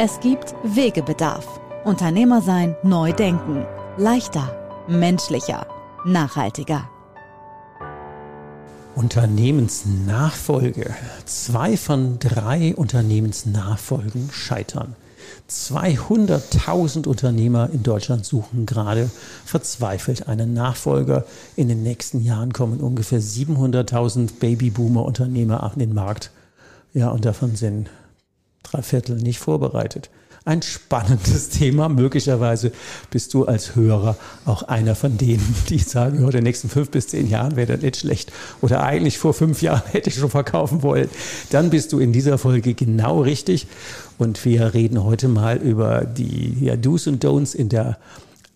Es gibt Wegebedarf. Unternehmer sein, neu denken. Leichter, menschlicher, nachhaltiger. Unternehmensnachfolge. Zwei von drei Unternehmensnachfolgen scheitern. 200.000 Unternehmer in Deutschland suchen gerade verzweifelt einen Nachfolger. In den nächsten Jahren kommen ungefähr 700.000 Babyboomer-Unternehmer auf den Markt. Ja, und davon sind drei Viertel nicht vorbereitet. Ein spannendes Thema. Möglicherweise bist du als Hörer auch einer von denen, die sagen, in den nächsten fünf bis zehn Jahren wäre das nicht schlecht. Oder eigentlich vor fünf Jahren hätte ich schon verkaufen wollen. Dann bist du in dieser Folge genau richtig. Und wir reden heute mal über die ja, Do's und Don'ts in der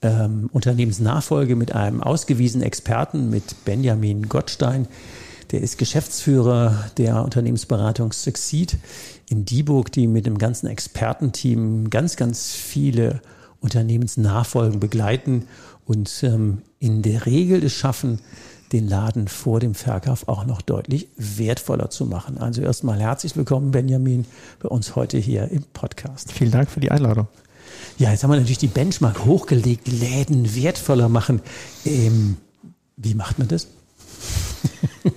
ähm, Unternehmensnachfolge mit einem ausgewiesenen Experten, mit Benjamin Gottstein. Der ist Geschäftsführer der Unternehmensberatung Succeed in Dieburg, die mit dem ganzen Expertenteam ganz, ganz viele Unternehmensnachfolgen begleiten und ähm, in der Regel es schaffen, den Laden vor dem Verkauf auch noch deutlich wertvoller zu machen. Also erstmal herzlich willkommen, Benjamin, bei uns heute hier im Podcast. Vielen Dank für die Einladung. Ja, jetzt haben wir natürlich die Benchmark hochgelegt, Läden wertvoller machen. Ähm, wie macht man das?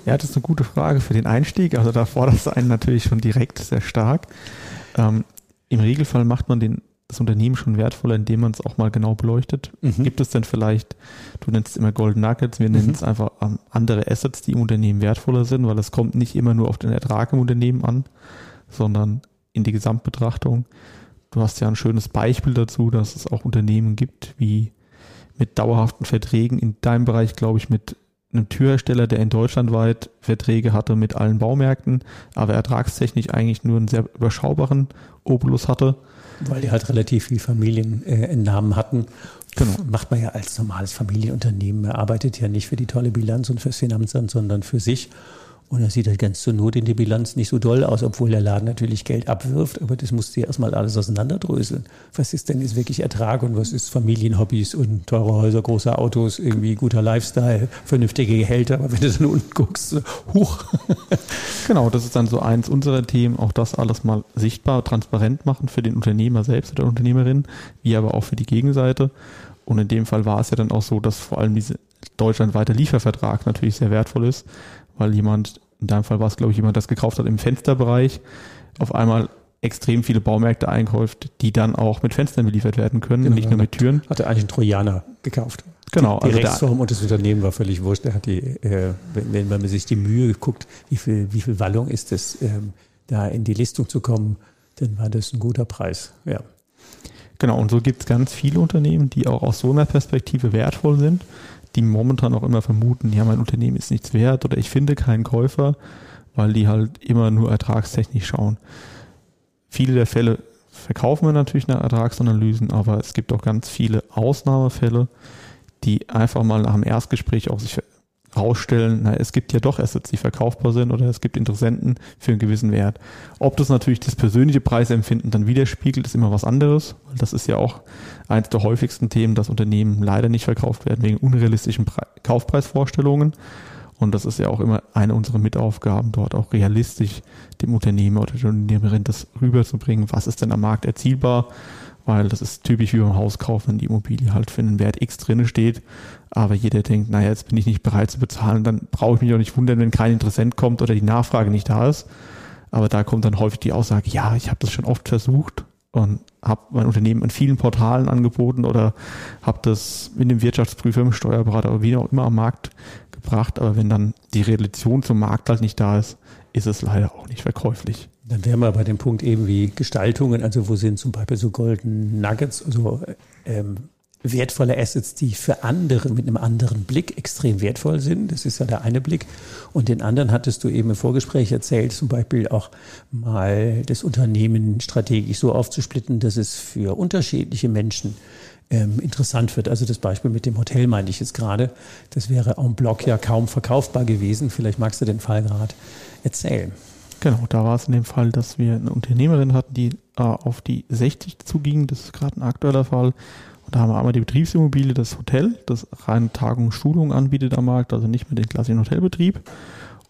Ja, das ist eine gute Frage für den Einstieg. Also da fordert es einen natürlich schon direkt sehr stark. Ähm, Im Regelfall macht man den, das Unternehmen schon wertvoller, indem man es auch mal genau beleuchtet. Mhm. Gibt es denn vielleicht, du nennst es immer Golden Nuggets, wir mhm. nennen es einfach ähm, andere Assets, die im Unternehmen wertvoller sind, weil es kommt nicht immer nur auf den Ertrag im Unternehmen an, sondern in die Gesamtbetrachtung. Du hast ja ein schönes Beispiel dazu, dass es auch Unternehmen gibt, wie mit dauerhaften Verträgen in deinem Bereich, glaube ich, mit einem Türhersteller, der in Deutschland weit Verträge hatte mit allen Baumärkten, aber ertragstechnisch eigentlich nur einen sehr überschaubaren Obolus hatte. Weil die halt relativ viel Familiennamen äh, hatten. Genau. Macht man ja als normales Familienunternehmen. Er arbeitet ja nicht für die tolle Bilanz und fürs Finanzamt, sondern für sich. Und das sieht halt ganz zur Not in der Bilanz nicht so doll aus, obwohl der Laden natürlich Geld abwirft. Aber das musst du ja erstmal alles auseinanderdröseln. Was ist denn jetzt wirklich Ertrag und was ist Familienhobbys und teure Häuser, große Autos, irgendwie guter Lifestyle, vernünftige Gehälter. Aber wenn du dann unten guckst, hoch. genau, das ist dann so eins unserer Themen, auch das alles mal sichtbar, transparent machen für den Unternehmer selbst oder Unternehmerin, wie aber auch für die Gegenseite. Und in dem Fall war es ja dann auch so, dass vor allem diese deutschlandweite Liefervertrag natürlich sehr wertvoll ist, weil jemand, in deinem Fall war es, glaube ich, jemand, das gekauft hat im Fensterbereich, auf einmal extrem viele Baumärkte einkauft, die dann auch mit Fenstern beliefert werden können, genau, nicht nur mit Türen. Hat er eigentlich einen Trojaner gekauft. Genau. Die, die also Rechtsform und das Unternehmen war völlig wurscht. Er hat die, äh, wenn, man sich die Mühe guckt, wie viel, wie viel Wallung ist es, ähm, da in die Listung zu kommen, dann war das ein guter Preis. Ja. Genau, und so gibt es ganz viele Unternehmen, die auch aus so einer Perspektive wertvoll sind die momentan auch immer vermuten, ja, mein Unternehmen ist nichts wert oder ich finde keinen Käufer, weil die halt immer nur ertragstechnisch schauen. Viele der Fälle verkaufen wir natürlich nach Ertragsanalysen, aber es gibt auch ganz viele Ausnahmefälle, die einfach mal nach dem Erstgespräch auch sich rausstellen, na, es gibt ja doch Assets, die verkaufbar sind oder es gibt Interessenten für einen gewissen Wert. Ob das natürlich das persönliche Preisempfinden dann widerspiegelt, ist immer was anderes, das ist ja auch eines der häufigsten Themen, dass Unternehmen leider nicht verkauft werden wegen unrealistischen Pre Kaufpreisvorstellungen. Und das ist ja auch immer eine unserer Mitaufgaben, dort auch realistisch dem Unternehmer oder der Unternehmerin das rüberzubringen, was ist denn am Markt erzielbar weil das ist typisch wie beim Hauskauf, wenn die Immobilie halt für einen Wert X drinne steht, aber jeder denkt, naja, jetzt bin ich nicht bereit zu bezahlen, dann brauche ich mich auch nicht wundern, wenn kein Interessent kommt oder die Nachfrage nicht da ist. Aber da kommt dann häufig die Aussage, ja, ich habe das schon oft versucht und habe mein Unternehmen in vielen Portalen angeboten oder habe das mit dem Wirtschaftsprüfer, dem Steuerberater oder wie auch immer am Markt gebracht. Aber wenn dann die Relation zum Markt halt nicht da ist, ist es leider auch nicht verkäuflich. Dann wären wir bei dem Punkt eben wie Gestaltungen, also wo sind zum Beispiel so Golden Nuggets, also ähm, wertvolle Assets, die für andere mit einem anderen Blick extrem wertvoll sind. Das ist ja der eine Blick. Und den anderen hattest du eben im Vorgespräch erzählt, zum Beispiel auch mal das Unternehmen strategisch so aufzusplitten, dass es für unterschiedliche Menschen ähm, interessant wird. Also das Beispiel mit dem Hotel meinte ich jetzt gerade. Das wäre en bloc ja kaum verkaufbar gewesen. Vielleicht magst du den Fall gerade erzählen. Genau, da war es in dem Fall, dass wir eine Unternehmerin hatten, die äh, auf die 60 zuging. Das ist gerade ein aktueller Fall. Und da haben wir einmal die Betriebsimmobilie, das Hotel, das rein Tagung Schulung anbietet am Markt, also nicht mehr den klassischen Hotelbetrieb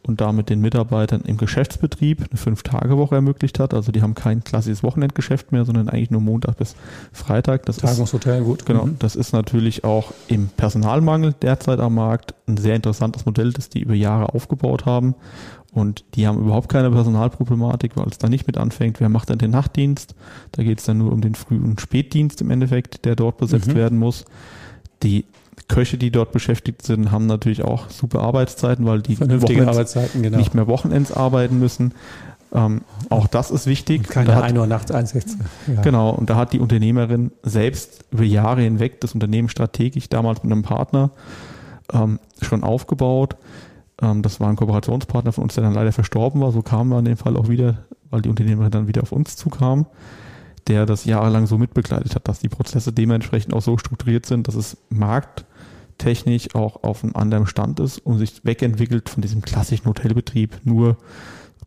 und damit den Mitarbeitern im Geschäftsbetrieb eine Fünf-Tage-Woche ermöglicht hat. Also die haben kein klassisches Wochenendgeschäft mehr, sondern eigentlich nur Montag bis Freitag. Das Tagungshotel, ist, gut. Genau, mhm. das ist natürlich auch im Personalmangel derzeit am Markt ein sehr interessantes Modell, das die über Jahre aufgebaut haben. Und die haben überhaupt keine Personalproblematik, weil es da nicht mit anfängt. Wer macht dann den Nachtdienst? Da geht es dann nur um den Früh- und Spätdienst im Endeffekt, der dort besetzt mhm. werden muss. Die Köche, die dort beschäftigt sind, haben natürlich auch super Arbeitszeiten, weil die genau. nicht mehr Wochenends arbeiten müssen. Ähm, auch das ist wichtig. Und keine 1 Uhr nachts Einsätze. Ja. Genau, und da hat die Unternehmerin selbst über Jahre hinweg das Unternehmen strategisch damals mit einem Partner ähm, schon aufgebaut. Ähm, das war ein Kooperationspartner von uns, der dann leider verstorben war. So kamen wir in dem Fall auch wieder, weil die Unternehmerin dann wieder auf uns zukam der das jahrelang so mitbegleitet hat, dass die Prozesse dementsprechend auch so strukturiert sind, dass es Markt technisch auch auf einem anderen Stand ist und sich wegentwickelt von diesem klassischen Hotelbetrieb. Nur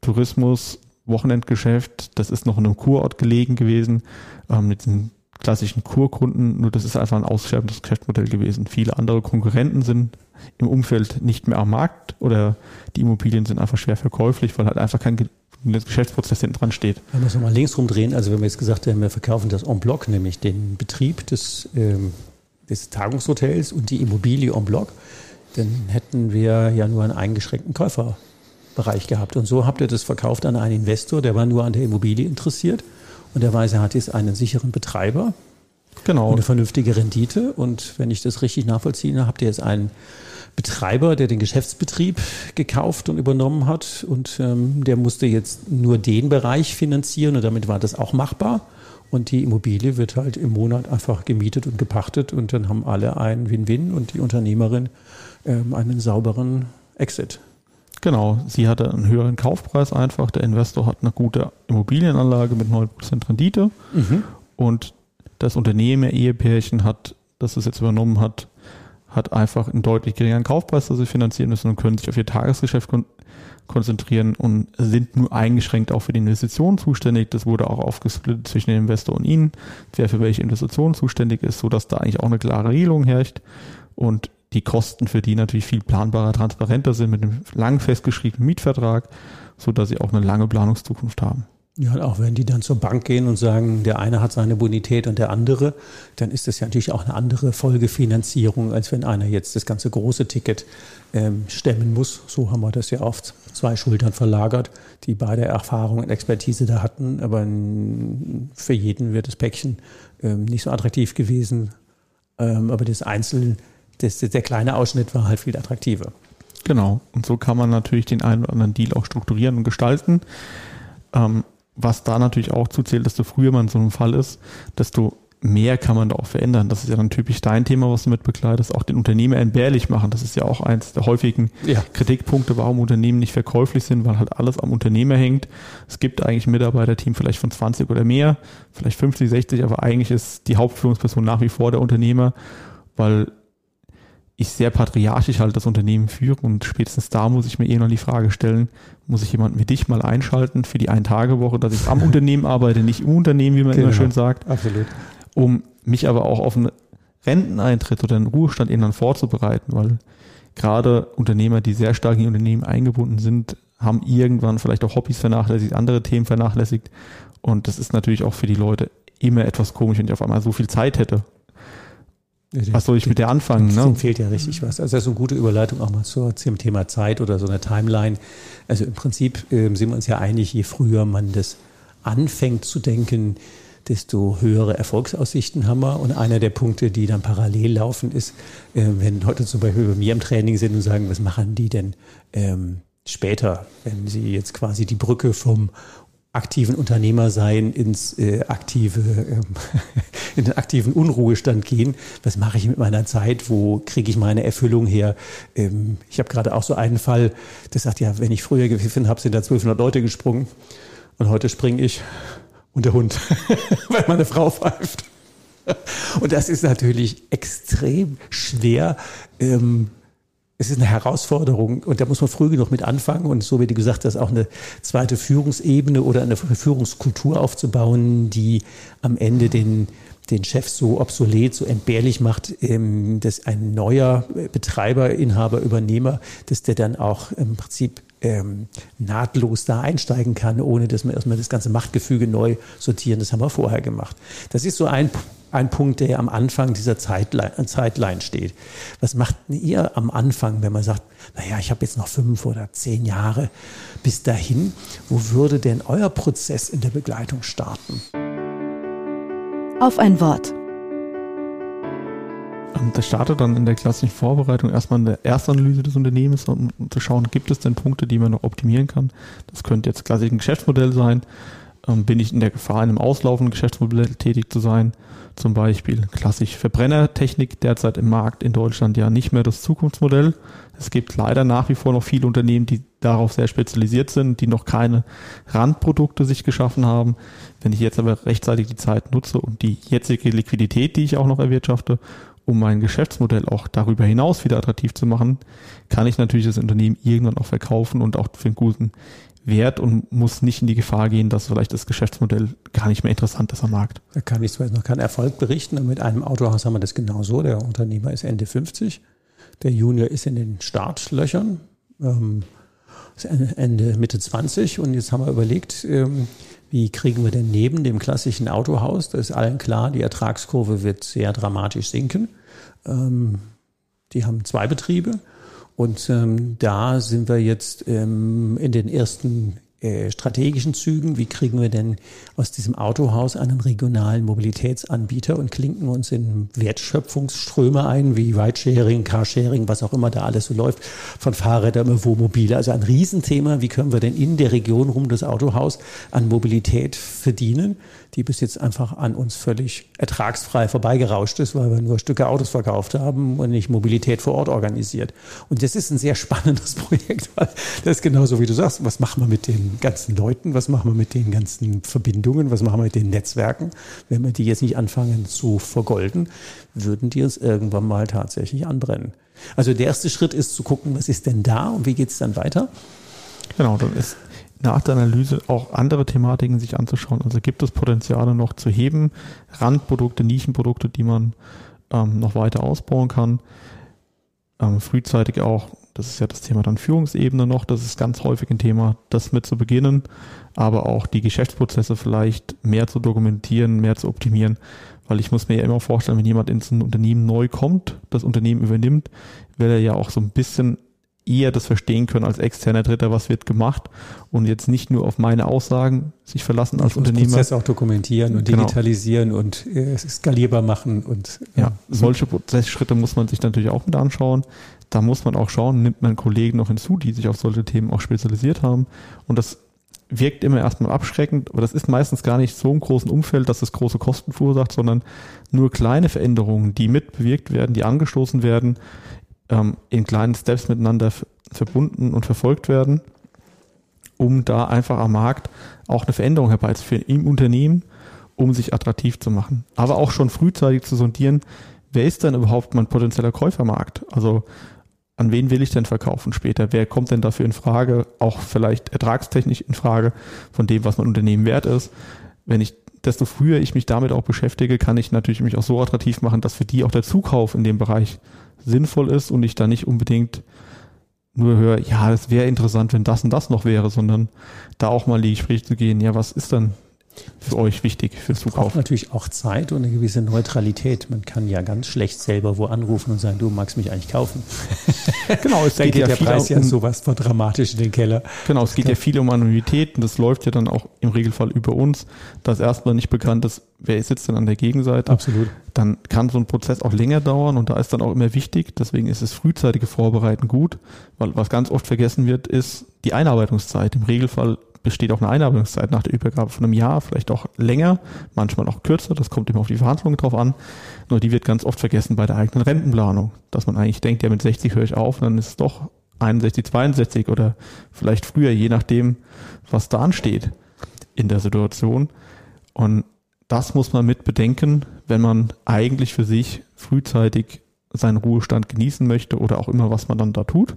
Tourismus, Wochenendgeschäft, das ist noch in einem Kurort gelegen gewesen, ähm, mit den klassischen Kurkunden, nur das ist einfach ein aussterbendes Geschäftsmodell gewesen. Viele andere Konkurrenten sind im Umfeld nicht mehr am Markt oder die Immobilien sind einfach schwer verkäuflich, weil halt einfach kein Geschäftsprozess hinten dran steht. Wenn wir es nochmal links rumdrehen, also wenn wir jetzt gesagt haben, wir verkaufen das en bloc, nämlich den Betrieb des ähm, des Tagungshotels und die Immobilie en bloc, dann hätten wir ja nur einen eingeschränkten Käuferbereich gehabt. Und so habt ihr das verkauft an einen Investor, der war nur an der Immobilie interessiert. Und der Weise hat jetzt einen sicheren Betreiber. Genau. Eine vernünftige Rendite. Und wenn ich das richtig nachvollziehe, habt ihr jetzt einen Betreiber, der den Geschäftsbetrieb gekauft und übernommen hat. Und ähm, der musste jetzt nur den Bereich finanzieren und damit war das auch machbar. Und die Immobilie wird halt im Monat einfach gemietet und gepachtet und dann haben alle einen Win-Win und die Unternehmerin ähm, einen sauberen Exit. Genau, sie hatte einen höheren Kaufpreis einfach, der Investor hat eine gute Immobilienanlage mit 9% Rendite mhm. und das Unternehmen, Ehepärchen hat, das es jetzt übernommen hat, hat einfach einen deutlich geringeren Kaufpreis, das sie finanzieren müssen und können sich auf ihr Tagesgeschäft konzentrieren und sind nur eingeschränkt auch für die Investitionen zuständig. Das wurde auch aufgesplittet zwischen dem Investor und ihnen, wer für welche Investitionen zuständig ist, sodass da eigentlich auch eine klare Regelung herrscht und die Kosten für die natürlich viel planbarer, transparenter sind mit einem lang festgeschriebenen Mietvertrag, sodass sie auch eine lange Planungszukunft haben. Ja, auch wenn die dann zur Bank gehen und sagen, der eine hat seine Bonität und der andere, dann ist das ja natürlich auch eine andere Folgefinanzierung, als wenn einer jetzt das ganze große Ticket ähm, stemmen muss. So haben wir das ja auf zwei Schultern verlagert, die beide Erfahrung und Expertise da hatten. Aber für jeden wird das Päckchen ähm, nicht so attraktiv gewesen. Ähm, aber das Einzel, das, der kleine Ausschnitt war halt viel attraktiver. Genau. Und so kann man natürlich den einen oder anderen Deal auch strukturieren und gestalten. Ähm, was da natürlich auch zuzählt, desto früher man in so einem Fall ist, desto mehr kann man da auch verändern. Das ist ja dann typisch dein Thema, was du mit begleitest, auch den Unternehmer entbehrlich machen. Das ist ja auch eins der häufigen ja. Kritikpunkte, warum Unternehmen nicht verkäuflich sind, weil halt alles am Unternehmer hängt. Es gibt eigentlich ein Mitarbeiterteam vielleicht von 20 oder mehr, vielleicht 50, 60, aber eigentlich ist die Hauptführungsperson nach wie vor der Unternehmer, weil ich sehr patriarchisch halt das Unternehmen führe und spätestens da muss ich mir eh noch die Frage stellen, muss ich jemanden wie dich mal einschalten für die Ein-Tage-Woche, dass ich am Unternehmen arbeite, nicht im Unternehmen, wie man genau. immer schön sagt. Absolut. Um mich aber auch auf einen Renteneintritt oder einen Ruhestand eben dann vorzubereiten, weil gerade Unternehmer, die sehr stark in die Unternehmen eingebunden sind, haben irgendwann vielleicht auch Hobbys vernachlässigt, andere Themen vernachlässigt. Und das ist natürlich auch für die Leute immer etwas komisch, wenn ich auf einmal so viel Zeit hätte was soll ich mit der anfangen? Ne? Dem fehlt ja richtig was. Also das ist eine gute Überleitung auch mal zum Thema Zeit oder so eine Timeline. Also im Prinzip äh, sind wir uns ja einig, je früher man das anfängt zu denken, desto höhere Erfolgsaussichten haben wir. Und einer der Punkte, die dann parallel laufen, ist, äh, wenn Leute zum Beispiel bei mir im Training sind und sagen, was machen die denn ähm, später, wenn sie jetzt quasi die Brücke vom aktiven Unternehmer sein ins äh, aktive, ähm, in den aktiven Unruhestand gehen. Was mache ich mit meiner Zeit? Wo kriege ich meine Erfüllung her? Ähm, ich habe gerade auch so einen Fall, der sagt, ja, wenn ich früher gepfiffen habe, sind da 1200 Leute gesprungen und heute springe ich und der Hund, weil meine Frau pfeift. Und das ist natürlich extrem schwer, ähm, es ist eine Herausforderung und da muss man früh genug mit anfangen und so wie du gesagt hast, auch eine zweite Führungsebene oder eine Führungskultur aufzubauen, die am Ende den, den Chef so obsolet, so entbehrlich macht, ähm, dass ein neuer Betreiber, Inhaber, Übernehmer, dass der dann auch im Prinzip ähm, nahtlos da einsteigen kann, ohne dass man erstmal das ganze Machtgefüge neu sortieren. Das haben wir vorher gemacht. Das ist so ein ein Punkt, der am Anfang dieser Zeitline, Zeitline steht. Was macht ihr am Anfang, wenn man sagt, naja, ich habe jetzt noch fünf oder zehn Jahre bis dahin? Wo würde denn euer Prozess in der Begleitung starten? Auf ein Wort. Ähm, das startet dann in der klassischen Vorbereitung erstmal in der Erstanalyse des Unternehmens, um zu schauen, gibt es denn Punkte, die man noch optimieren kann. Das könnte jetzt klassisch ein Geschäftsmodell sein. Ähm, bin ich in der Gefahr, in einem auslaufenden Geschäftsmodell tätig zu sein? Zum Beispiel klassisch Verbrennertechnik derzeit im Markt in Deutschland ja nicht mehr das Zukunftsmodell. Es gibt leider nach wie vor noch viele Unternehmen, die darauf sehr spezialisiert sind, die noch keine Randprodukte sich geschaffen haben. Wenn ich jetzt aber rechtzeitig die Zeit nutze und die jetzige Liquidität, die ich auch noch erwirtschafte, um mein Geschäftsmodell auch darüber hinaus wieder attraktiv zu machen, kann ich natürlich das Unternehmen irgendwann auch verkaufen und auch für einen guten wert und muss nicht in die Gefahr gehen, dass vielleicht das Geschäftsmodell gar nicht mehr interessant ist am Markt. Da kann ich zwar jetzt noch keinen Erfolg berichten, mit einem Autohaus haben wir das genauso. Der Unternehmer ist Ende 50, der Junior ist in den Startlöchern, ähm, Ende Mitte 20 und jetzt haben wir überlegt, ähm, wie kriegen wir denn neben dem klassischen Autohaus, da ist allen klar, die Ertragskurve wird sehr dramatisch sinken. Ähm, die haben zwei Betriebe und ähm, da sind wir jetzt ähm, in den ersten äh, strategischen Zügen. Wie kriegen wir denn aus diesem Autohaus einen regionalen Mobilitätsanbieter und klinken uns in Wertschöpfungsströme ein, wie Ridesharing, Carsharing, was auch immer da alles so läuft, von Fahrrädern über Wohnmobile. Also ein Riesenthema. Wie können wir denn in der Region rum das Autohaus an Mobilität verdienen? die bis jetzt einfach an uns völlig ertragsfrei vorbeigerauscht ist, weil wir nur Stücke Autos verkauft haben und nicht Mobilität vor Ort organisiert. Und das ist ein sehr spannendes Projekt, weil das ist genauso wie du sagst, was machen wir mit den ganzen Leuten, was machen wir mit den ganzen Verbindungen, was machen wir mit den Netzwerken, wenn wir die jetzt nicht anfangen zu vergolden, würden die uns irgendwann mal tatsächlich anbrennen. Also der erste Schritt ist zu gucken, was ist denn da und wie geht es dann weiter? Genau, dann ist nach der Analyse auch andere Thematiken sich anzuschauen. Also gibt es Potenziale noch zu heben, Randprodukte, Nischenprodukte, die man ähm, noch weiter ausbauen kann. Ähm, frühzeitig auch, das ist ja das Thema dann Führungsebene noch, das ist ganz häufig ein Thema, das mit zu beginnen, aber auch die Geschäftsprozesse vielleicht mehr zu dokumentieren, mehr zu optimieren, weil ich muss mir ja immer vorstellen, wenn jemand ins Unternehmen neu kommt, das Unternehmen übernimmt, will er ja auch so ein bisschen eher das verstehen können als externer Dritter, was wird gemacht und jetzt nicht nur auf meine Aussagen sich verlassen als Unternehmer. Prozess auch dokumentieren und genau. digitalisieren und äh, skalierbar machen und ja, ja solche Prozessschritte muss man sich natürlich auch mit anschauen. Da muss man auch schauen, nimmt man Kollegen noch hinzu, die sich auf solche Themen auch spezialisiert haben und das wirkt immer erstmal abschreckend, aber das ist meistens gar nicht so im großen Umfeld, dass es große Kosten verursacht, sondern nur kleine Veränderungen, die mit bewirkt werden, die angestoßen werden, ähm, in kleinen Steps miteinander verbunden und verfolgt werden, um da einfach am Markt auch eine Veränderung herbeizuführen im Unternehmen, um sich attraktiv zu machen. Aber auch schon frühzeitig zu sondieren, wer ist denn überhaupt mein potenzieller Käufermarkt? Also an wen will ich denn verkaufen später? Wer kommt denn dafür in Frage? Auch vielleicht ertragstechnisch in Frage von dem, was mein Unternehmen wert ist. Wenn ich desto früher ich mich damit auch beschäftige, kann ich natürlich mich auch so attraktiv machen, dass für die auch der Zukauf in dem Bereich sinnvoll ist und ich da nicht unbedingt nur höre, ja, es wäre interessant, wenn das und das noch wäre, sondern da auch mal in die Gespräche zu gehen, ja, was ist dann für euch wichtig für das Zukauf? natürlich auch Zeit und eine gewisse Neutralität. Man kann ja ganz schlecht selber wo anrufen und sagen, du magst mich eigentlich kaufen. genau, es geht, geht ja der Preis um, ja sowas von dramatisch in den Keller. Genau, es geht ja viel um Anonymität und das läuft ja dann auch im Regelfall über uns, dass erstmal nicht bekannt ist, wer sitzt denn an der Gegenseite. Absolut. Dann kann so ein Prozess auch länger dauern und da ist dann auch immer wichtig, deswegen ist es frühzeitige Vorbereiten gut, weil was ganz oft vergessen wird, ist die Einarbeitungszeit. Im Regelfall besteht auch eine Einarbeitungszeit nach der Übergabe von einem Jahr, vielleicht auch länger, manchmal auch kürzer, das kommt immer auf die Verhandlungen drauf an. Nur die wird ganz oft vergessen bei der eigenen Rentenplanung, dass man eigentlich denkt, ja mit 60 höre ich auf dann ist es doch 61, 62 oder vielleicht früher, je nachdem, was da ansteht in der Situation. Und das muss man mit bedenken, wenn man eigentlich für sich frühzeitig seinen Ruhestand genießen möchte oder auch immer, was man dann da tut.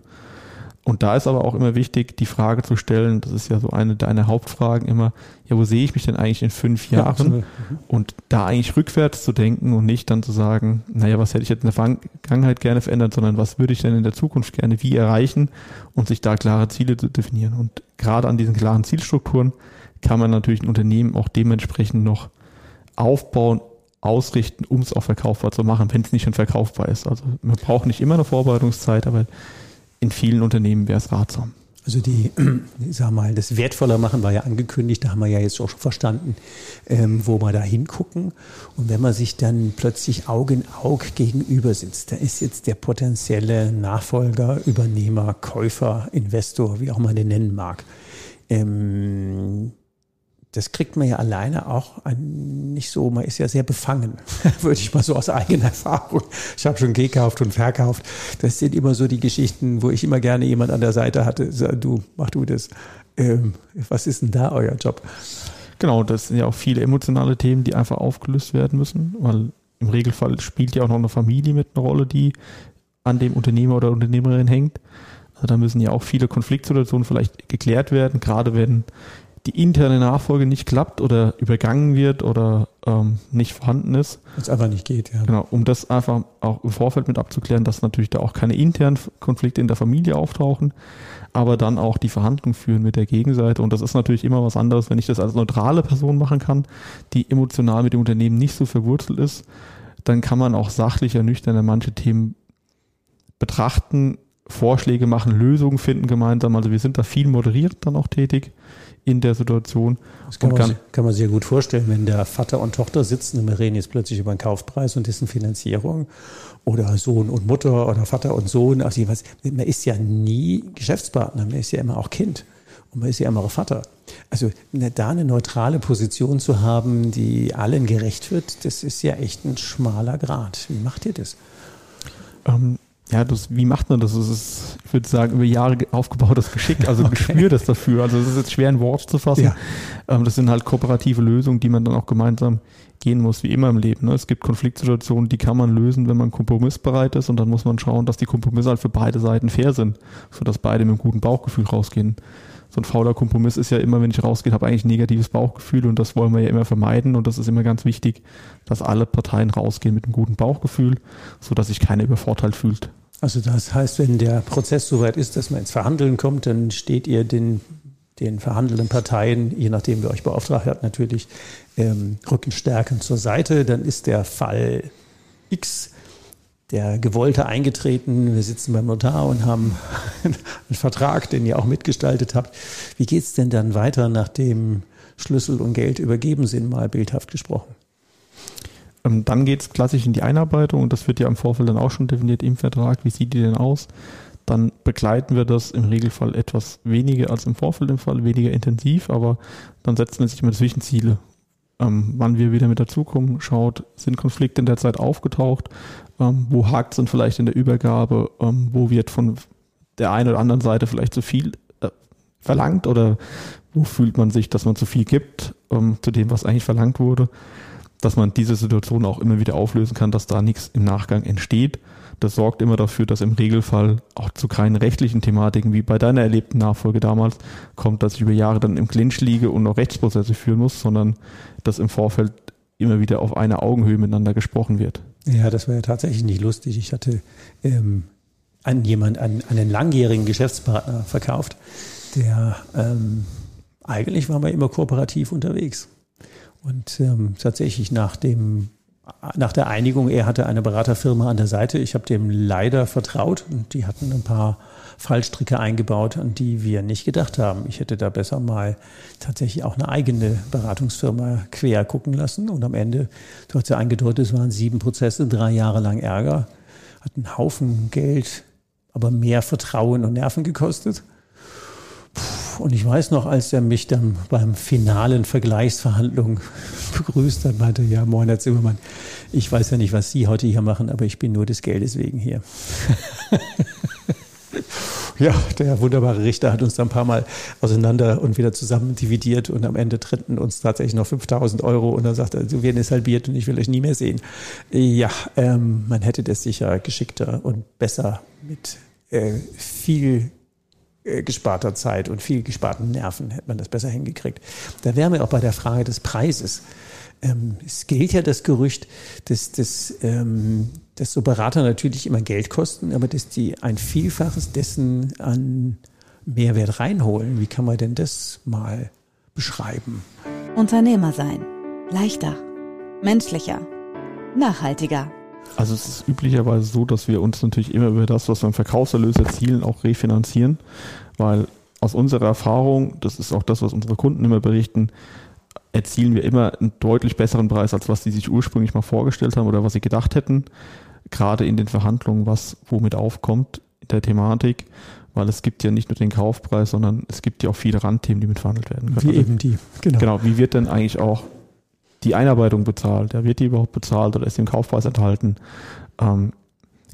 Und da ist aber auch immer wichtig, die Frage zu stellen, das ist ja so eine deiner Hauptfragen immer, ja, wo sehe ich mich denn eigentlich in fünf Jahren? Ja, mhm. und da eigentlich rückwärts zu denken und nicht dann zu sagen, naja, was hätte ich jetzt in der Vergangenheit gerne verändert, sondern was würde ich denn in der Zukunft gerne wie erreichen und sich da klare Ziele zu definieren. Und gerade an diesen klaren Zielstrukturen kann man natürlich ein Unternehmen auch dementsprechend noch aufbauen, ausrichten, um es auch verkaufbar zu machen, wenn es nicht schon verkaufbar ist. Also man braucht nicht immer eine Vorbereitungszeit, aber in vielen Unternehmen wäre es ratsam. Also die, ich sag mal, das wertvoller machen war ja angekündigt, da haben wir ja jetzt auch schon verstanden, ähm, wo wir da hingucken. Und wenn man sich dann plötzlich Auge in Auge gegenüber sitzt, da ist jetzt der potenzielle Nachfolger, Übernehmer, Käufer, Investor, wie auch man den nennen mag. Ähm, das kriegt man ja alleine auch nicht so, man ist ja sehr befangen, würde ich mal so aus eigener Erfahrung. Ich habe schon gekauft und verkauft. Das sind immer so die Geschichten, wo ich immer gerne jemand an der Seite hatte, sag, du, mach du das. Ähm, was ist denn da euer Job? Genau, das sind ja auch viele emotionale Themen, die einfach aufgelöst werden müssen, weil im Regelfall spielt ja auch noch eine Familie mit einer Rolle, die an dem Unternehmer oder Unternehmerin hängt. Also da müssen ja auch viele Konfliktsituationen vielleicht geklärt werden, gerade wenn die interne Nachfolge nicht klappt oder übergangen wird oder ähm, nicht vorhanden ist. Es einfach nicht geht, ja. Genau, um das einfach auch im Vorfeld mit abzuklären, dass natürlich da auch keine internen Konflikte in der Familie auftauchen, aber dann auch die Verhandlungen führen mit der Gegenseite. Und das ist natürlich immer was anderes, wenn ich das als neutrale Person machen kann, die emotional mit dem Unternehmen nicht so verwurzelt ist, dann kann man auch sachlicher, nüchterner manche Themen betrachten, Vorschläge machen, Lösungen finden gemeinsam. Also wir sind da viel moderiert dann auch tätig in der Situation. Das kann, man, kann, man sehr gut vorstellen, wenn der Vater und Tochter sitzen und wir reden jetzt plötzlich über einen Kaufpreis und dessen Finanzierung oder Sohn und Mutter oder Vater und Sohn. Also was, man ist ja nie Geschäftspartner, man ist ja immer auch Kind und man ist ja immer auch Vater. Also da eine neutrale Position zu haben, die allen gerecht wird, das ist ja echt ein schmaler Grad. Wie macht ihr das? Ähm, ja, das, wie macht man das? Das ist, ich würde sagen, über Jahre aufgebautes Geschick, also okay. Gespür das dafür. Also es ist jetzt schwer in Worte zu fassen. Ja. Ähm, das sind halt kooperative Lösungen, die man dann auch gemeinsam gehen muss, wie immer im Leben. Ne? Es gibt Konfliktsituationen, die kann man lösen, wenn man kompromissbereit ist und dann muss man schauen, dass die Kompromisse halt für beide Seiten fair sind, sodass beide mit einem guten Bauchgefühl rausgehen. So ein fauler Kompromiss ist ja immer, wenn ich rausgehe, habe eigentlich ein negatives Bauchgefühl und das wollen wir ja immer vermeiden und das ist immer ganz wichtig, dass alle Parteien rausgehen mit einem guten Bauchgefühl, sodass sich keiner übervorteilt fühlt. Also das heißt, wenn der Prozess soweit ist, dass man ins Verhandeln kommt, dann steht ihr den, den verhandelnden Parteien, je nachdem wer euch beauftragt hat, natürlich ähm, rückenstärkend zur Seite. Dann ist der Fall X der Gewollte eingetreten. Wir sitzen beim Notar und haben einen Vertrag, den ihr auch mitgestaltet habt. Wie geht es denn dann weiter, nachdem Schlüssel und Geld übergeben sind, mal bildhaft gesprochen? Ähm, dann geht es klassisch in die Einarbeitung und das wird ja im Vorfeld dann auch schon definiert im Vertrag. Wie sieht die denn aus? Dann begleiten wir das im Regelfall etwas weniger als im Vorfeld im Fall, weniger intensiv, aber dann setzen wir sich immer Zwischenziele. Ähm, wann wir wieder mit dazukommen, schaut, sind Konflikte in der Zeit aufgetaucht, ähm, wo hakt es denn vielleicht in der Übergabe, ähm, wo wird von der einen oder anderen Seite vielleicht zu viel äh, verlangt oder wo fühlt man sich, dass man zu viel gibt ähm, zu dem, was eigentlich verlangt wurde dass man diese Situation auch immer wieder auflösen kann, dass da nichts im Nachgang entsteht. Das sorgt immer dafür, dass im Regelfall auch zu keinen rechtlichen Thematiken wie bei deiner erlebten Nachfolge damals kommt, dass ich über Jahre dann im Clinch liege und noch Rechtsprozesse führen muss, sondern dass im Vorfeld immer wieder auf einer Augenhöhe miteinander gesprochen wird. Ja, das war ja tatsächlich nicht lustig. Ich hatte ähm, an jemand, an, einen langjährigen Geschäftspartner verkauft, der ähm, eigentlich war man immer kooperativ unterwegs. Und ähm, tatsächlich nach dem nach der Einigung, er hatte eine Beraterfirma an der Seite. Ich habe dem leider vertraut und die hatten ein paar Fallstricke eingebaut, an die wir nicht gedacht haben. Ich hätte da besser mal tatsächlich auch eine eigene Beratungsfirma quer gucken lassen. Und am Ende, du hast ja eingedeutet, es waren sieben Prozesse, drei Jahre lang Ärger, hat einen Haufen Geld, aber mehr Vertrauen und Nerven gekostet. Und ich weiß noch, als er mich dann beim finalen Vergleichsverhandlung begrüßt hat, meinte, ja, moin, Herr Zimmermann, ich weiß ja nicht, was Sie heute hier machen, aber ich bin nur des Geldes wegen hier. ja, der wunderbare Richter hat uns dann ein paar Mal auseinander und wieder zusammen dividiert und am Ende trennten uns tatsächlich noch 5000 Euro und dann sagte er, Sie werden es halbiert und ich will euch nie mehr sehen. Ja, ähm, man hätte das sicher geschickter und besser mit äh, viel gesparter Zeit und viel gesparten Nerven hätte man das besser hingekriegt. Da wären wir auch bei der Frage des Preises. Ähm, es gilt ja das Gerücht, dass, dass, ähm, dass so Berater natürlich immer Geld kosten, aber dass die ein Vielfaches dessen an Mehrwert reinholen. Wie kann man denn das mal beschreiben? Unternehmer sein. Leichter. Menschlicher. Nachhaltiger. Also es ist üblicherweise so, dass wir uns natürlich immer über das, was wir im Verkaufserlös erzielen, auch refinanzieren, weil aus unserer Erfahrung, das ist auch das, was unsere Kunden immer berichten, erzielen wir immer einen deutlich besseren Preis, als was sie sich ursprünglich mal vorgestellt haben oder was sie gedacht hätten, gerade in den Verhandlungen, was womit aufkommt in der Thematik, weil es gibt ja nicht nur den Kaufpreis, sondern es gibt ja auch viele Randthemen, die mit verhandelt werden können. Wie also, eben die, genau. Genau, wie wird denn eigentlich auch die Einarbeitung bezahlt? Ja, wird die überhaupt bezahlt oder ist im Kaufpreis enthalten? Ähm,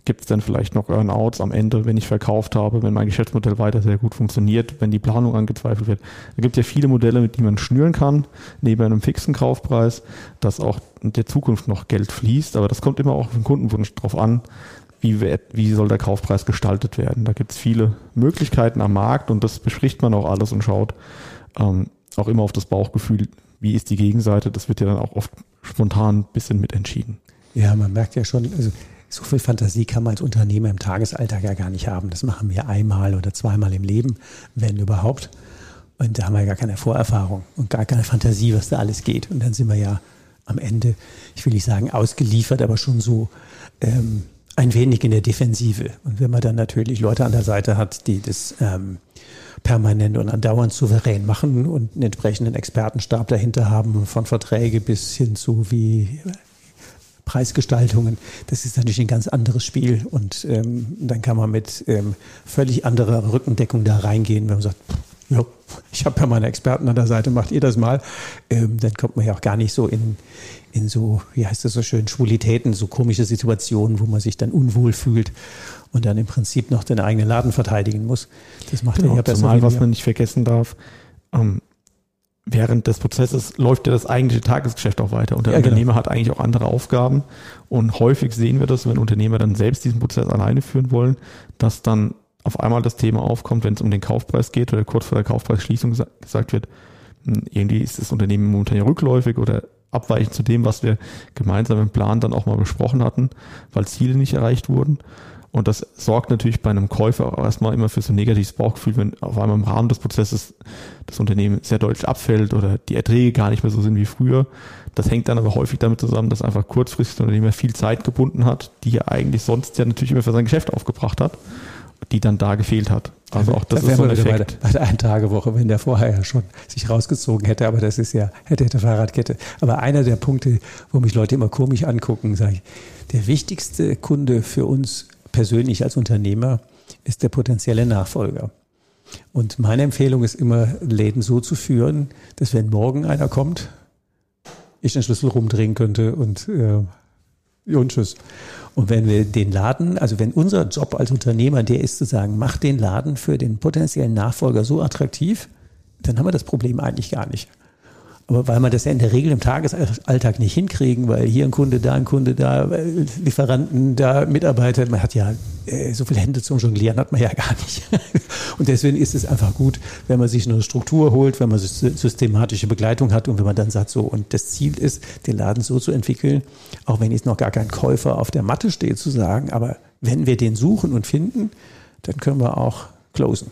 Gibt es denn vielleicht noch Earnouts am Ende, wenn ich verkauft habe, wenn mein Geschäftsmodell weiter sehr gut funktioniert, wenn die Planung angezweifelt wird? Da gibt ja viele Modelle, mit denen man schnüren kann, neben einem fixen Kaufpreis, dass auch in der Zukunft noch Geld fließt. Aber das kommt immer auch auf den Kundenwunsch drauf an, wie, wie soll der Kaufpreis gestaltet werden. Da gibt es viele Möglichkeiten am Markt und das bespricht man auch alles und schaut ähm, auch immer auf das Bauchgefühl, wie ist die Gegenseite, das wird ja dann auch oft spontan ein bisschen mit entschieden. Ja, man merkt ja schon, also so viel Fantasie kann man als Unternehmer im Tagesalltag ja gar nicht haben. Das machen wir einmal oder zweimal im Leben, wenn überhaupt. Und da haben wir gar keine Vorerfahrung und gar keine Fantasie, was da alles geht. Und dann sind wir ja am Ende, ich will nicht sagen ausgeliefert, aber schon so ähm, ein wenig in der Defensive. Und wenn man dann natürlich Leute an der Seite hat, die das ähm, permanent und andauernd souverän machen und einen entsprechenden Expertenstab dahinter haben, von Verträge bis hin zu wie Preisgestaltungen. Das ist natürlich ein ganz anderes Spiel und ähm, dann kann man mit ähm, völlig anderer Rückendeckung da reingehen, wenn man sagt, ja, ich habe ja meine Experten an der Seite, macht ihr das mal. Ähm, dann kommt man ja auch gar nicht so in, in so, wie heißt das so schön, Schwulitäten, so komische Situationen, wo man sich dann unwohl fühlt und dann im Prinzip noch den eigenen Laden verteidigen muss. Das macht genau, ja besser. Zumal, was man nicht vergessen darf, ähm, während des Prozesses läuft ja das eigentliche Tagesgeschäft auch weiter und der ja, genau. Unternehmer genau. hat eigentlich auch andere Aufgaben und häufig sehen wir das, wenn Unternehmer dann selbst diesen Prozess alleine führen wollen, dass dann auf einmal das Thema aufkommt, wenn es um den Kaufpreis geht oder kurz vor der Kaufpreisschließung gesagt wird, hm, irgendwie ist das Unternehmen momentan ja rückläufig oder abweichend zu dem, was wir gemeinsam im Plan dann auch mal besprochen hatten, weil Ziele nicht erreicht wurden. Und das sorgt natürlich bei einem Käufer auch erstmal immer für so ein negatives Bauchgefühl, wenn auf einmal im Rahmen des Prozesses das Unternehmen sehr deutlich abfällt oder die Erträge gar nicht mehr so sind wie früher. Das hängt dann aber häufig damit zusammen, dass einfach kurzfristig das Unternehmen viel Zeit gebunden hat, die er eigentlich sonst ja natürlich immer für sein Geschäft aufgebracht hat, die dann da gefehlt hat. Also auch das da ist so ein Effekt. Bei der, bei der Eintagewoche, wenn der vorher ja schon sich rausgezogen hätte, aber das ist ja, hätte, hätte Fahrradkette. Aber einer der Punkte, wo mich Leute immer komisch angucken, sage ich, der wichtigste Kunde für uns persönlich als Unternehmer ist der potenzielle Nachfolger. Und meine Empfehlung ist immer, Läden so zu führen, dass wenn morgen einer kommt, ich den Schlüssel rumdrehen könnte und, äh, und tschüss. Und wenn wir den Laden, also wenn unser Job als Unternehmer der ist zu sagen, mach den Laden für den potenziellen Nachfolger so attraktiv, dann haben wir das Problem eigentlich gar nicht. Aber weil man das ja in der Regel im Tagesalltag nicht hinkriegen, weil hier ein Kunde, da ein Kunde, da äh, Lieferanten, da Mitarbeiter, man hat ja äh, so viele Hände zum Jonglieren hat man ja gar nicht. Und deswegen ist es einfach gut, wenn man sich eine Struktur holt, wenn man systematische Begleitung hat und wenn man dann sagt, so, und das Ziel ist, den Laden so zu entwickeln, auch wenn jetzt noch gar kein Käufer auf der Matte steht, zu sagen, aber wenn wir den suchen und finden, dann können wir auch closen.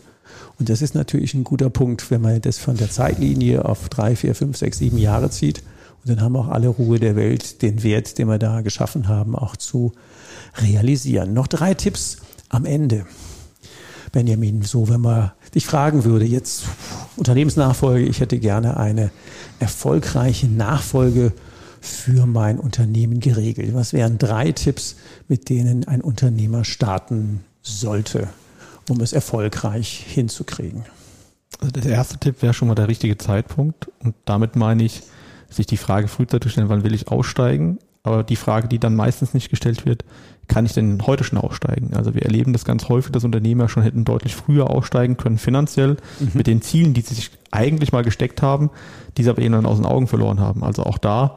Und das ist natürlich ein guter Punkt, wenn man das von der Zeitlinie auf drei, vier, fünf, sechs, sieben Jahre zieht Und dann haben auch alle Ruhe der Welt, den Wert, den wir da geschaffen haben, auch zu realisieren. Noch drei Tipps am Ende. Benjamin, so wenn man dich fragen würde, jetzt Unternehmensnachfolge, ich hätte gerne eine erfolgreiche Nachfolge für mein Unternehmen geregelt. Was wären drei Tipps, mit denen ein Unternehmer starten sollte, um es erfolgreich hinzukriegen? Also der erste Tipp wäre schon mal der richtige Zeitpunkt. Und damit meine ich, sich die Frage frühzeitig stellen, wann will ich aussteigen? Aber die Frage, die dann meistens nicht gestellt wird, kann ich denn heute schon aussteigen? Also wir erleben das ganz häufig, dass Unternehmer schon hätten deutlich früher aussteigen können, finanziell, mhm. mit den Zielen, die sie sich eigentlich mal gesteckt haben, die sie aber eben dann aus den Augen verloren haben. Also auch da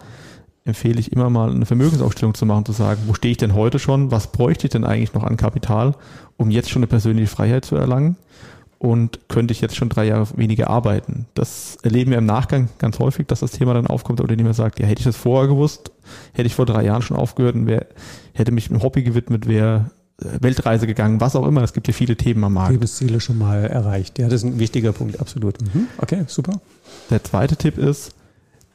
empfehle ich immer mal eine Vermögensaufstellung zu machen, zu sagen, wo stehe ich denn heute schon, was bräuchte ich denn eigentlich noch an Kapital, um jetzt schon eine persönliche Freiheit zu erlangen und könnte ich jetzt schon drei Jahre weniger arbeiten. Das erleben wir im Nachgang ganz häufig, dass das Thema dann aufkommt, der Unternehmer sagt, ja, hätte ich das vorher gewusst, hätte ich vor drei Jahren schon aufgehört und wär, hätte mich einem Hobby gewidmet, wäre äh, Weltreise gegangen, was auch immer. Es gibt ja viele Themen am Markt. Lebensziele schon mal erreicht. Ja, das ist ein wichtiger Punkt, absolut. Mhm. Okay, super. Der zweite Tipp ist,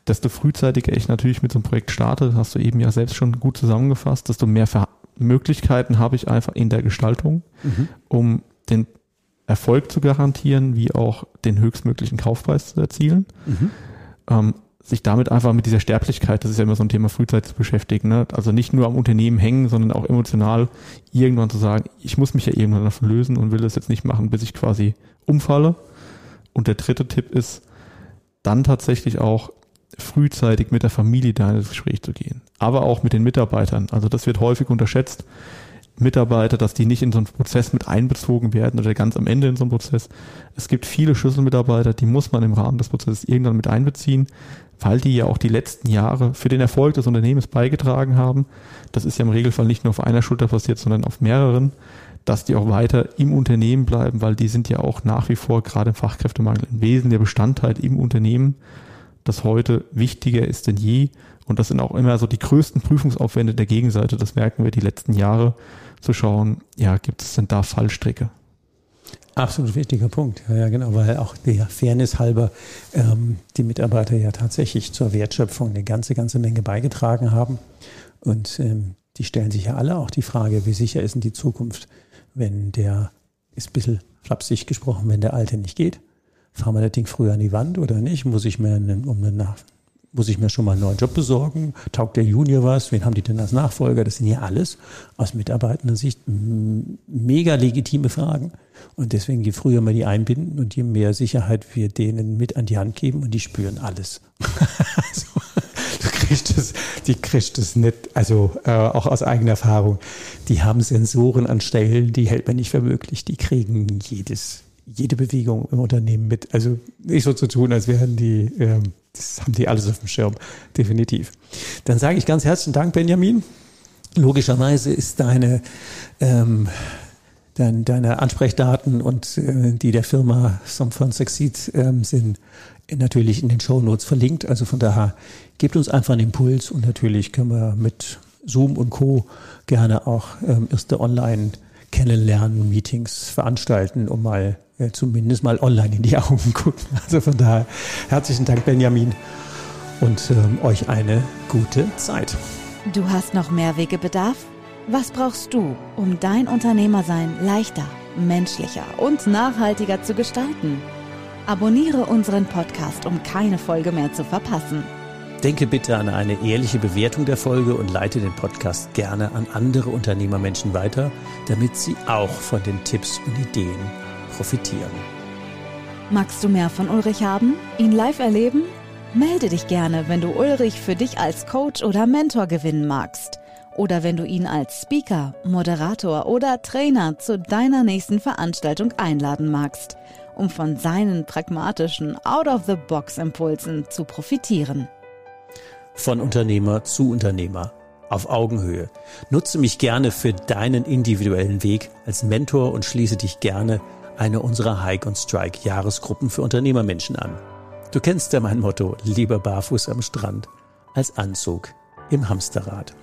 desto frühzeitiger ich natürlich mit so einem Projekt starte, hast du eben ja selbst schon gut zusammengefasst, desto mehr Ver Möglichkeiten habe ich einfach in der Gestaltung, mhm. um den Erfolg zu garantieren, wie auch den höchstmöglichen Kaufpreis zu erzielen. Mhm. Ähm, sich damit einfach mit dieser Sterblichkeit, das ist ja immer so ein Thema frühzeitig zu beschäftigen, ne? also nicht nur am Unternehmen hängen, sondern auch emotional irgendwann zu sagen, ich muss mich ja irgendwann davon lösen und will das jetzt nicht machen, bis ich quasi umfalle. Und der dritte Tipp ist, dann tatsächlich auch frühzeitig mit der Familie da ins Gespräch zu gehen, aber auch mit den Mitarbeitern. Also das wird häufig unterschätzt. Mitarbeiter, dass die nicht in so einen Prozess mit einbezogen werden oder ganz am Ende in so einen Prozess. Es gibt viele Schlüsselmitarbeiter, die muss man im Rahmen des Prozesses irgendwann mit einbeziehen, weil die ja auch die letzten Jahre für den Erfolg des Unternehmens beigetragen haben. Das ist ja im Regelfall nicht nur auf einer Schulter passiert, sondern auf mehreren, dass die auch weiter im Unternehmen bleiben, weil die sind ja auch nach wie vor gerade im Fachkräftemangel ein Wesen der Bestandteil im Unternehmen das heute wichtiger ist denn je. Und das sind auch immer so die größten Prüfungsaufwände der Gegenseite. Das merken wir die letzten Jahre, zu schauen, ja, gibt es denn da Fallstricke? Absolut wichtiger Punkt. Ja, ja, genau, weil auch der Fairness halber ähm, die Mitarbeiter ja tatsächlich zur Wertschöpfung eine ganze, ganze Menge beigetragen haben. Und ähm, die stellen sich ja alle auch die Frage, wie sicher ist denn die Zukunft, wenn der, ist ein bisschen flapsig gesprochen, wenn der Alte nicht geht? Fahren wir das Ding früher an die Wand oder nicht? Muss ich mir einen, um eine muss ich mir schon mal einen neuen Job besorgen? Taugt der Junior was? Wen haben die denn als Nachfolger? Das sind ja alles aus mitarbeitender Sicht mega legitime Fragen. Und deswegen, je früher wir die einbinden und je mehr Sicherheit wir denen mit an die Hand geben und die spüren alles. also, du kriegst das, die kriegst das nicht, also äh, auch aus eigener Erfahrung. Die haben Sensoren an Stellen, die hält man nicht für möglich. Die kriegen jedes jede Bewegung im Unternehmen mit. Also nicht so zu tun, als wären die, ähm, das haben die alles auf dem Schirm, definitiv. Dann sage ich ganz herzlichen Dank, Benjamin. Logischerweise ist deine, ähm, dein, deine Ansprechdaten und äh, die der Firma Some Succeed ähm, sind natürlich in den Show Notes verlinkt. Also von daher gebt uns einfach einen Impuls und natürlich können wir mit Zoom und Co. gerne auch ähm, erste Online- Kennenlernen, Meetings veranstalten, um mal äh, zumindest mal online in die Augen gucken. Also von daher herzlichen Dank, Benjamin, und ähm, euch eine gute Zeit. Du hast noch mehr Wegebedarf? Was brauchst du, um dein Unternehmersein leichter, menschlicher und nachhaltiger zu gestalten? Abonniere unseren Podcast, um keine Folge mehr zu verpassen. Denke bitte an eine ehrliche Bewertung der Folge und leite den Podcast gerne an andere Unternehmermenschen weiter, damit sie auch von den Tipps und Ideen profitieren. Magst du mehr von Ulrich haben? Ihn live erleben? Melde dich gerne, wenn du Ulrich für dich als Coach oder Mentor gewinnen magst. Oder wenn du ihn als Speaker, Moderator oder Trainer zu deiner nächsten Veranstaltung einladen magst, um von seinen pragmatischen Out-of-the-Box-Impulsen zu profitieren. Von Unternehmer zu Unternehmer auf Augenhöhe. Nutze mich gerne für deinen individuellen Weg als Mentor und schließe dich gerne eine unserer Hike und Strike Jahresgruppen für Unternehmermenschen an. Du kennst ja mein Motto, lieber barfuß am Strand als Anzug im Hamsterrad.